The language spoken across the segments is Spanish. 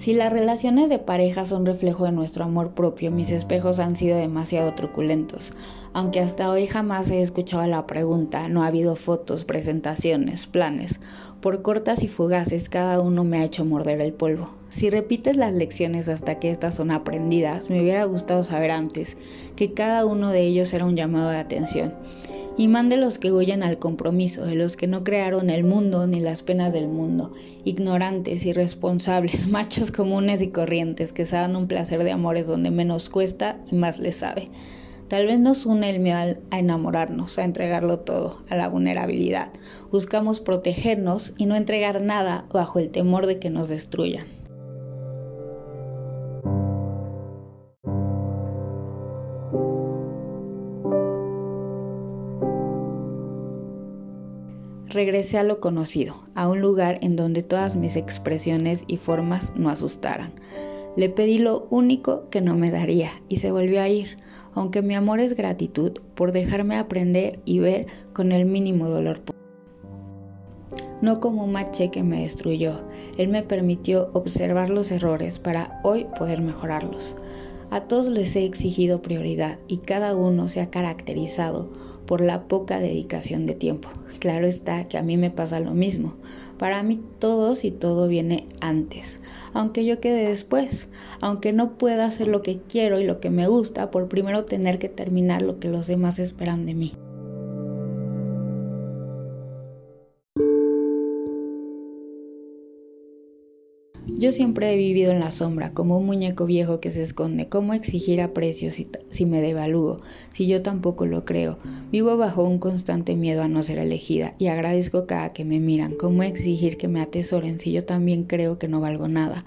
Si las relaciones de pareja son reflejo de nuestro amor propio, mis espejos han sido demasiado truculentos. Aunque hasta hoy jamás he escuchado la pregunta, no ha habido fotos, presentaciones, planes. Por cortas y fugaces, cada uno me ha hecho morder el polvo. Si repites las lecciones hasta que estas son aprendidas, me hubiera gustado saber antes que cada uno de ellos era un llamado de atención imán de los que huyen al compromiso, de los que no crearon el mundo ni las penas del mundo, ignorantes, irresponsables, machos comunes y corrientes que se dan un placer de amores donde menos cuesta y más les sabe. Tal vez nos une el miedo a enamorarnos, a entregarlo todo, a la vulnerabilidad. Buscamos protegernos y no entregar nada bajo el temor de que nos destruyan. Regresé a lo conocido, a un lugar en donde todas mis expresiones y formas no asustaran. Le pedí lo único que no me daría y se volvió a ir, aunque mi amor es gratitud por dejarme aprender y ver con el mínimo dolor. No como un maché que me destruyó, él me permitió observar los errores para hoy poder mejorarlos. A todos les he exigido prioridad y cada uno se ha caracterizado por la poca dedicación de tiempo. Claro está que a mí me pasa lo mismo. Para mí todos y todo viene antes, aunque yo quede después, aunque no pueda hacer lo que quiero y lo que me gusta por primero tener que terminar lo que los demás esperan de mí. Yo siempre he vivido en la sombra, como un muñeco viejo que se esconde. ¿Cómo exigir aprecio si, si, me devalúo? Si yo tampoco lo creo. Vivo bajo un constante miedo a no ser elegida y agradezco cada que me miran. ¿Cómo exigir que me atesoren si yo también creo que no valgo nada?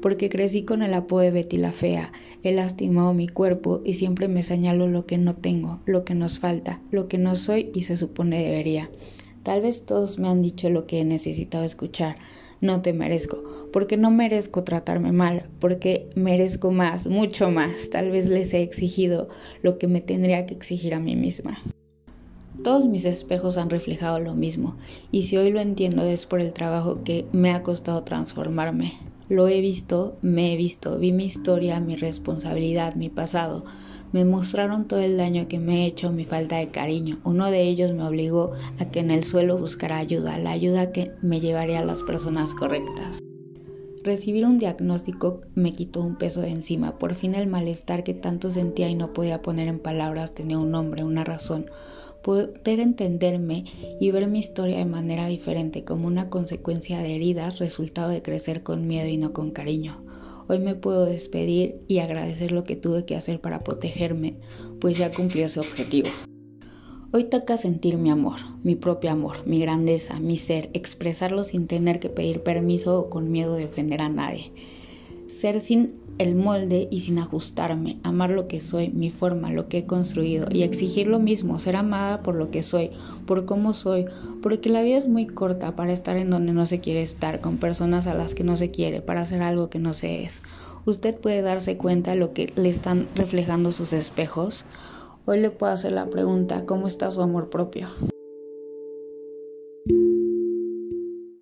Porque crecí con el apodo de Betty la Fea. He lastimado mi cuerpo y siempre me señalo lo que no tengo, lo que nos falta, lo que no soy y se supone debería. Tal vez todos me han dicho lo que he necesitado escuchar no te merezco, porque no merezco tratarme mal, porque merezco más, mucho más. Tal vez les he exigido lo que me tendría que exigir a mí misma. Todos mis espejos han reflejado lo mismo, y si hoy lo entiendo es por el trabajo que me ha costado transformarme. Lo he visto, me he visto, vi mi historia, mi responsabilidad, mi pasado, me mostraron todo el daño que me he hecho, mi falta de cariño. Uno de ellos me obligó a que en el suelo buscara ayuda, la ayuda que me llevaría a las personas correctas. Recibir un diagnóstico me quitó un peso de encima. Por fin el malestar que tanto sentía y no podía poner en palabras tenía un nombre, una razón. Poder entenderme y ver mi historia de manera diferente como una consecuencia de heridas, resultado de crecer con miedo y no con cariño. Hoy me puedo despedir y agradecer lo que tuve que hacer para protegerme, pues ya cumplió ese objetivo. Hoy toca sentir mi amor, mi propio amor, mi grandeza, mi ser, expresarlo sin tener que pedir permiso o con miedo de ofender a nadie. Ser sin el molde y sin ajustarme, amar lo que soy, mi forma, lo que he construido y exigir lo mismo, ser amada por lo que soy, por cómo soy, porque la vida es muy corta para estar en donde no se quiere estar, con personas a las que no se quiere, para hacer algo que no se es. Usted puede darse cuenta de lo que le están reflejando sus espejos. Hoy le puedo hacer la pregunta, ¿cómo está su amor propio?